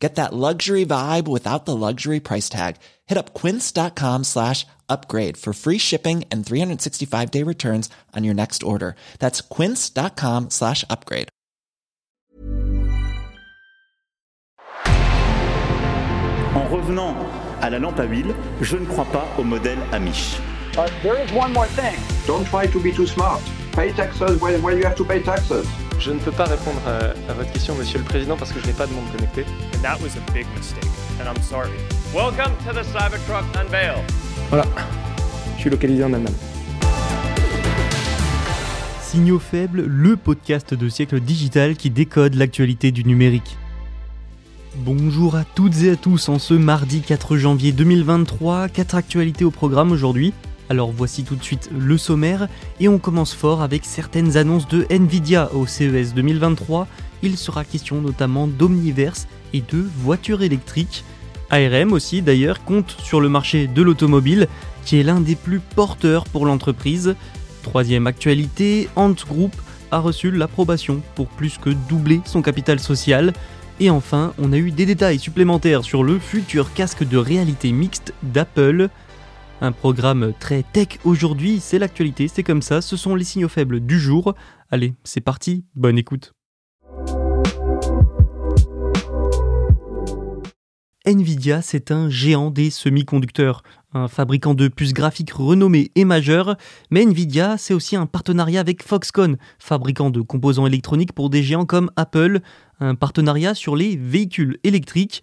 Get that luxury vibe without the luxury price tag. Hit up quince.com slash upgrade for free shipping and 365 day returns on your next order. That's quince.com slash upgrade. En revenant à la lampe à huile, je ne crois pas au modèle Amish. Uh, there is one more thing. Don't try to be too smart. Pay taxes when, when you have to pay taxes. Je ne peux pas répondre à, à votre question, Monsieur le Président, parce que je n'ai pas de monde connecté. And that was a big mistake, and I'm sorry. Welcome to the Cybertruck Unveil. Voilà, je suis localisé en Allemagne. Signaux faibles, le podcast de siècle digital qui décode l'actualité du numérique. Bonjour à toutes et à tous en ce mardi 4 janvier 2023, quatre actualités au programme aujourd'hui. Alors voici tout de suite le sommaire et on commence fort avec certaines annonces de Nvidia au CES 2023. Il sera question notamment d'Omniverse et de voitures électriques. ARM aussi d'ailleurs compte sur le marché de l'automobile qui est l'un des plus porteurs pour l'entreprise. Troisième actualité, Ant Group a reçu l'approbation pour plus que doubler son capital social. Et enfin, on a eu des détails supplémentaires sur le futur casque de réalité mixte d'Apple. Un programme très tech aujourd'hui, c'est l'actualité, c'est comme ça, ce sont les signaux faibles du jour. Allez, c'est parti, bonne écoute. Nvidia, c'est un géant des semi-conducteurs, un fabricant de puces graphiques renommé et majeur, mais Nvidia, c'est aussi un partenariat avec Foxconn, fabricant de composants électroniques pour des géants comme Apple, un partenariat sur les véhicules électriques.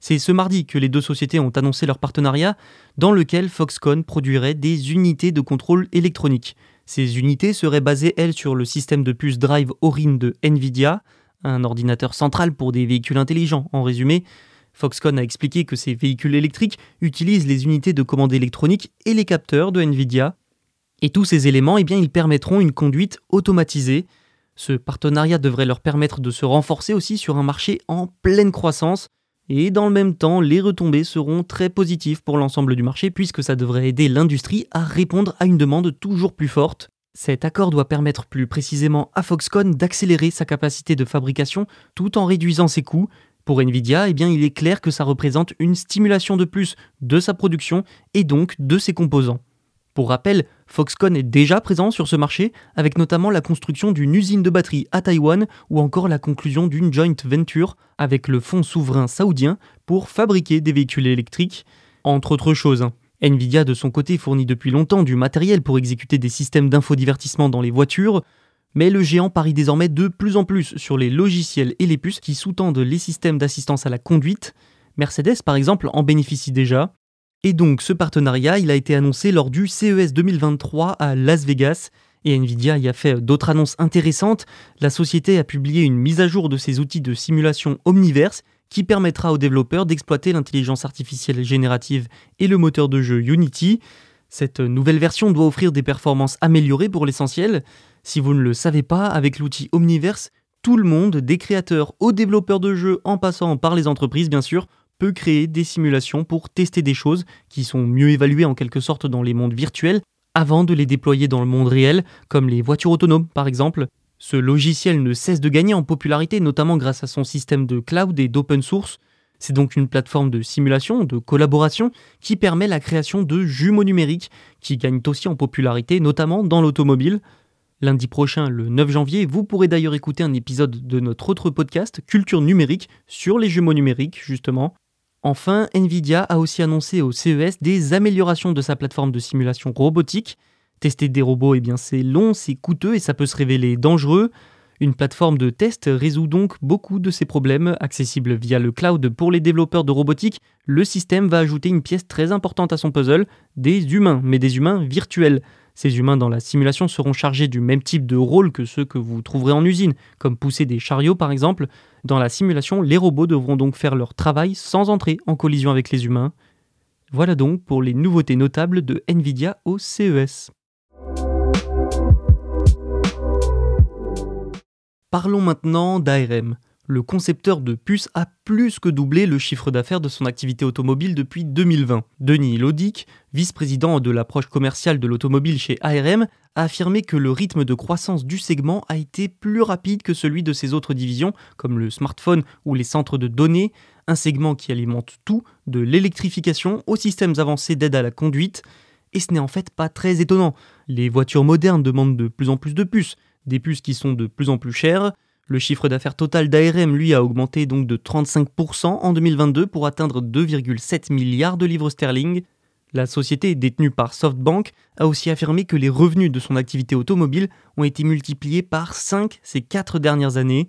C'est ce mardi que les deux sociétés ont annoncé leur partenariat, dans lequel Foxconn produirait des unités de contrôle électronique. Ces unités seraient basées, elles, sur le système de puces Drive Orin de Nvidia, un ordinateur central pour des véhicules intelligents, en résumé. Foxconn a expliqué que ces véhicules électriques utilisent les unités de commande électronique et les capteurs de Nvidia. Et tous ces éléments, eh bien, ils permettront une conduite automatisée. Ce partenariat devrait leur permettre de se renforcer aussi sur un marché en pleine croissance. Et dans le même temps, les retombées seront très positives pour l'ensemble du marché puisque ça devrait aider l'industrie à répondre à une demande toujours plus forte. Cet accord doit permettre plus précisément à Foxconn d'accélérer sa capacité de fabrication tout en réduisant ses coûts, pour Nvidia, eh il est clair que ça représente une stimulation de plus de sa production et donc de ses composants. Pour rappel, Foxconn est déjà présent sur ce marché, avec notamment la construction d'une usine de batterie à Taïwan ou encore la conclusion d'une joint venture avec le fonds souverain saoudien pour fabriquer des véhicules électriques, entre autres choses. Nvidia de son côté fournit depuis longtemps du matériel pour exécuter des systèmes d'infodivertissement dans les voitures, mais le géant parie désormais de plus en plus sur les logiciels et les puces qui sous-tendent les systèmes d'assistance à la conduite. Mercedes, par exemple, en bénéficie déjà. Et donc, ce partenariat, il a été annoncé lors du CES 2023 à Las Vegas. Et Nvidia y a fait d'autres annonces intéressantes. La société a publié une mise à jour de ses outils de simulation Omniverse qui permettra aux développeurs d'exploiter l'intelligence artificielle générative et le moteur de jeu Unity. Cette nouvelle version doit offrir des performances améliorées pour l'essentiel. Si vous ne le savez pas, avec l'outil Omniverse, tout le monde, des créateurs aux développeurs de jeux en passant par les entreprises bien sûr, peut créer des simulations pour tester des choses qui sont mieux évaluées en quelque sorte dans les mondes virtuels avant de les déployer dans le monde réel, comme les voitures autonomes par exemple. Ce logiciel ne cesse de gagner en popularité, notamment grâce à son système de cloud et d'open source. C'est donc une plateforme de simulation, de collaboration, qui permet la création de jumeaux numériques, qui gagnent aussi en popularité, notamment dans l'automobile. Lundi prochain, le 9 janvier, vous pourrez d'ailleurs écouter un épisode de notre autre podcast, Culture numérique, sur les jumeaux numériques, justement. Enfin, Nvidia a aussi annoncé au CES des améliorations de sa plateforme de simulation robotique. Tester des robots, eh bien c'est long, c'est coûteux et ça peut se révéler dangereux. Une plateforme de test résout donc beaucoup de ces problèmes. Accessible via le cloud pour les développeurs de robotique, le système va ajouter une pièce très importante à son puzzle, des humains, mais des humains virtuels. Ces humains dans la simulation seront chargés du même type de rôle que ceux que vous trouverez en usine, comme pousser des chariots par exemple. Dans la simulation, les robots devront donc faire leur travail sans entrer en collision avec les humains. Voilà donc pour les nouveautés notables de Nvidia au CES. Parlons maintenant d'ARM. Le concepteur de puces a plus que doublé le chiffre d'affaires de son activité automobile depuis 2020. Denis Lodic, vice-président de l'approche commerciale de l'automobile chez ARM, a affirmé que le rythme de croissance du segment a été plus rapide que celui de ses autres divisions, comme le smartphone ou les centres de données, un segment qui alimente tout, de l'électrification aux systèmes avancés d'aide à la conduite. Et ce n'est en fait pas très étonnant. Les voitures modernes demandent de plus en plus de puces, des puces qui sont de plus en plus chères. Le chiffre d'affaires total d'ARM, lui, a augmenté donc de 35% en 2022 pour atteindre 2,7 milliards de livres sterling. La société, détenue par SoftBank, a aussi affirmé que les revenus de son activité automobile ont été multipliés par 5 ces 4 dernières années.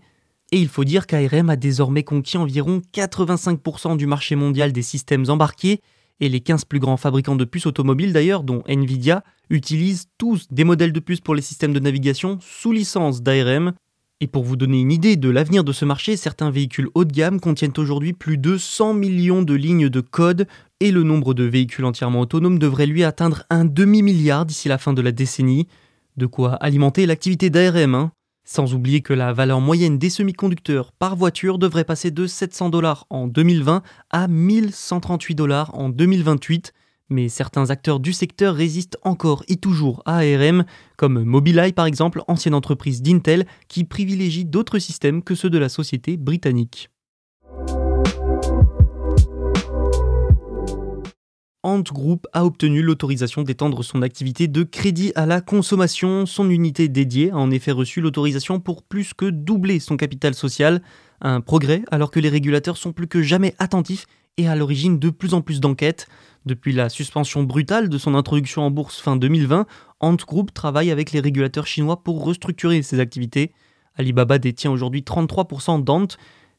Et il faut dire qu'ARM a désormais conquis environ 85% du marché mondial des systèmes embarqués, et les 15 plus grands fabricants de puces automobiles d'ailleurs, dont Nvidia, utilisent tous des modèles de puces pour les systèmes de navigation sous licence d'ARM. Et pour vous donner une idée de l'avenir de ce marché, certains véhicules haut de gamme contiennent aujourd'hui plus de 100 millions de lignes de code et le nombre de véhicules entièrement autonomes devrait lui atteindre un demi-milliard d'ici la fin de la décennie. De quoi alimenter l'activité d'ARM. Hein. Sans oublier que la valeur moyenne des semi-conducteurs par voiture devrait passer de 700 dollars en 2020 à 1138 dollars en 2028 mais certains acteurs du secteur résistent encore et toujours à ARM, comme Mobileye par exemple, ancienne entreprise d'Intel, qui privilégie d'autres systèmes que ceux de la société britannique. Ant Group a obtenu l'autorisation d'étendre son activité de crédit à la consommation. Son unité dédiée a en effet reçu l'autorisation pour plus que doubler son capital social. Un progrès alors que les régulateurs sont plus que jamais attentifs et à l'origine de plus en plus d'enquêtes. Depuis la suspension brutale de son introduction en bourse fin 2020, Ant Group travaille avec les régulateurs chinois pour restructurer ses activités. Alibaba détient aujourd'hui 33% d'Ant.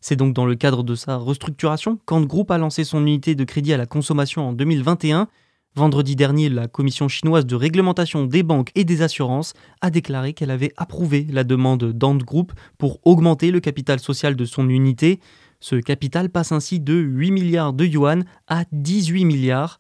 C'est donc dans le cadre de sa restructuration qu'Ant Group a lancé son unité de crédit à la consommation en 2021. Vendredi dernier, la Commission chinoise de réglementation des banques et des assurances a déclaré qu'elle avait approuvé la demande d'Ant Group pour augmenter le capital social de son unité. Ce capital passe ainsi de 8 milliards de yuan à 18 milliards.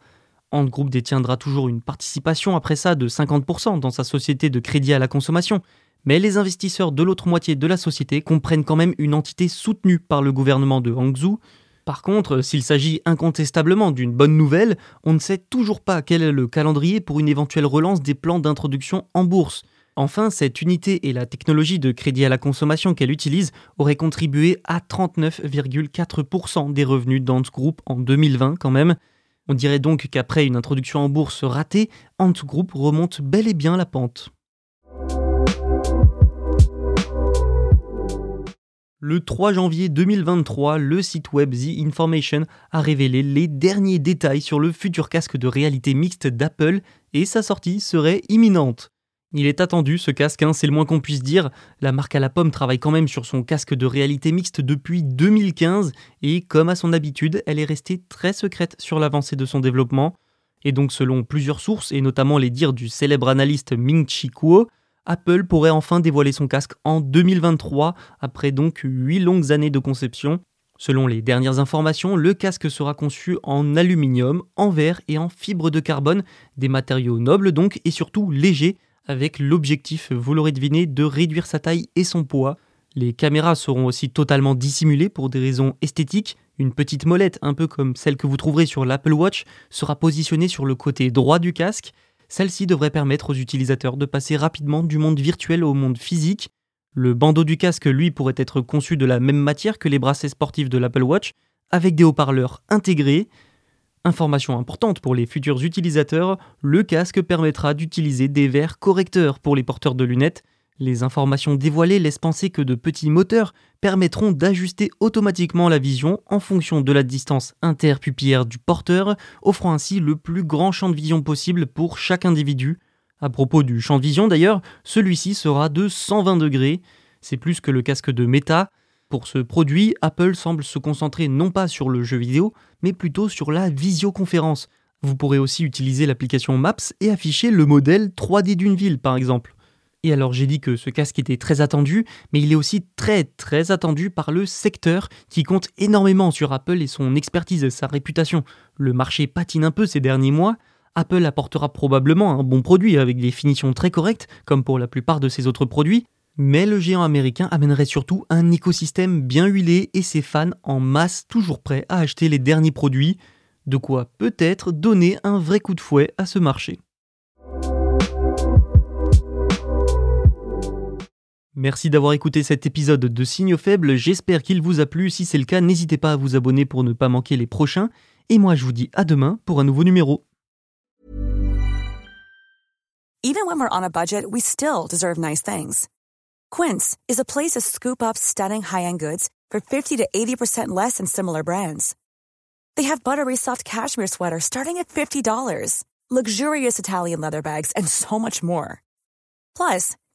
Ant Group détiendra toujours une participation après ça de 50% dans sa société de crédit à la consommation. Mais les investisseurs de l'autre moitié de la société comprennent quand même une entité soutenue par le gouvernement de Hangzhou. Par contre, s'il s'agit incontestablement d'une bonne nouvelle, on ne sait toujours pas quel est le calendrier pour une éventuelle relance des plans d'introduction en bourse. Enfin, cette unité et la technologie de crédit à la consommation qu'elle utilise auraient contribué à 39,4% des revenus d'Ant Group en 2020 quand même. On dirait donc qu'après une introduction en bourse ratée, Ant Group remonte bel et bien la pente. Le 3 janvier 2023, le site web The Information a révélé les derniers détails sur le futur casque de réalité mixte d'Apple et sa sortie serait imminente. Il est attendu ce casque, hein, c'est le moins qu'on puisse dire. La marque à la pomme travaille quand même sur son casque de réalité mixte depuis 2015 et comme à son habitude, elle est restée très secrète sur l'avancée de son développement. Et donc selon plusieurs sources et notamment les dires du célèbre analyste Ming-Chi Kuo, Apple pourrait enfin dévoiler son casque en 2023 après donc 8 longues années de conception. Selon les dernières informations, le casque sera conçu en aluminium, en verre et en fibre de carbone, des matériaux nobles donc et surtout légers avec l'objectif, vous l'aurez deviné, de réduire sa taille et son poids. Les caméras seront aussi totalement dissimulées pour des raisons esthétiques. Une petite molette, un peu comme celle que vous trouverez sur l'Apple Watch, sera positionnée sur le côté droit du casque. Celle-ci devrait permettre aux utilisateurs de passer rapidement du monde virtuel au monde physique. Le bandeau du casque, lui, pourrait être conçu de la même matière que les bracelets sportifs de l'Apple Watch, avec des haut-parleurs intégrés. Information importante pour les futurs utilisateurs, le casque permettra d'utiliser des verres correcteurs pour les porteurs de lunettes. Les informations dévoilées laissent penser que de petits moteurs permettront d'ajuster automatiquement la vision en fonction de la distance interpupillaire du porteur, offrant ainsi le plus grand champ de vision possible pour chaque individu. À propos du champ de vision d'ailleurs, celui-ci sera de 120 degrés. C'est plus que le casque de Meta, pour ce produit, Apple semble se concentrer non pas sur le jeu vidéo, mais plutôt sur la visioconférence. Vous pourrez aussi utiliser l'application Maps et afficher le modèle 3D d'une ville par exemple. Et alors j'ai dit que ce casque était très attendu, mais il est aussi très très attendu par le secteur qui compte énormément sur Apple et son expertise sa réputation. Le marché patine un peu ces derniers mois. Apple apportera probablement un bon produit avec des finitions très correctes, comme pour la plupart de ses autres produits, Mais le géant américain amènerait surtout un écosystème bien huilé et ses fans en masse toujours prêts à acheter les derniers produits, de quoi peut-être donner un vrai coup de fouet à ce marché. Merci d'avoir écouté cet épisode de Signaux Faibles, j'espère qu'il vous a plu. Si c'est le cas, n'hésitez pas à vous abonner pour ne pas manquer les prochains. Et moi, je vous dis à demain pour un nouveau numéro. Even when we're on a budget, we still deserve nice things. Quince is a place to scoop up stunning high-end goods for 50 to 80% less than similar brands. They have buttery soft cashmere sweaters starting at $50, luxurious Italian leather bags, and so much more. Plus,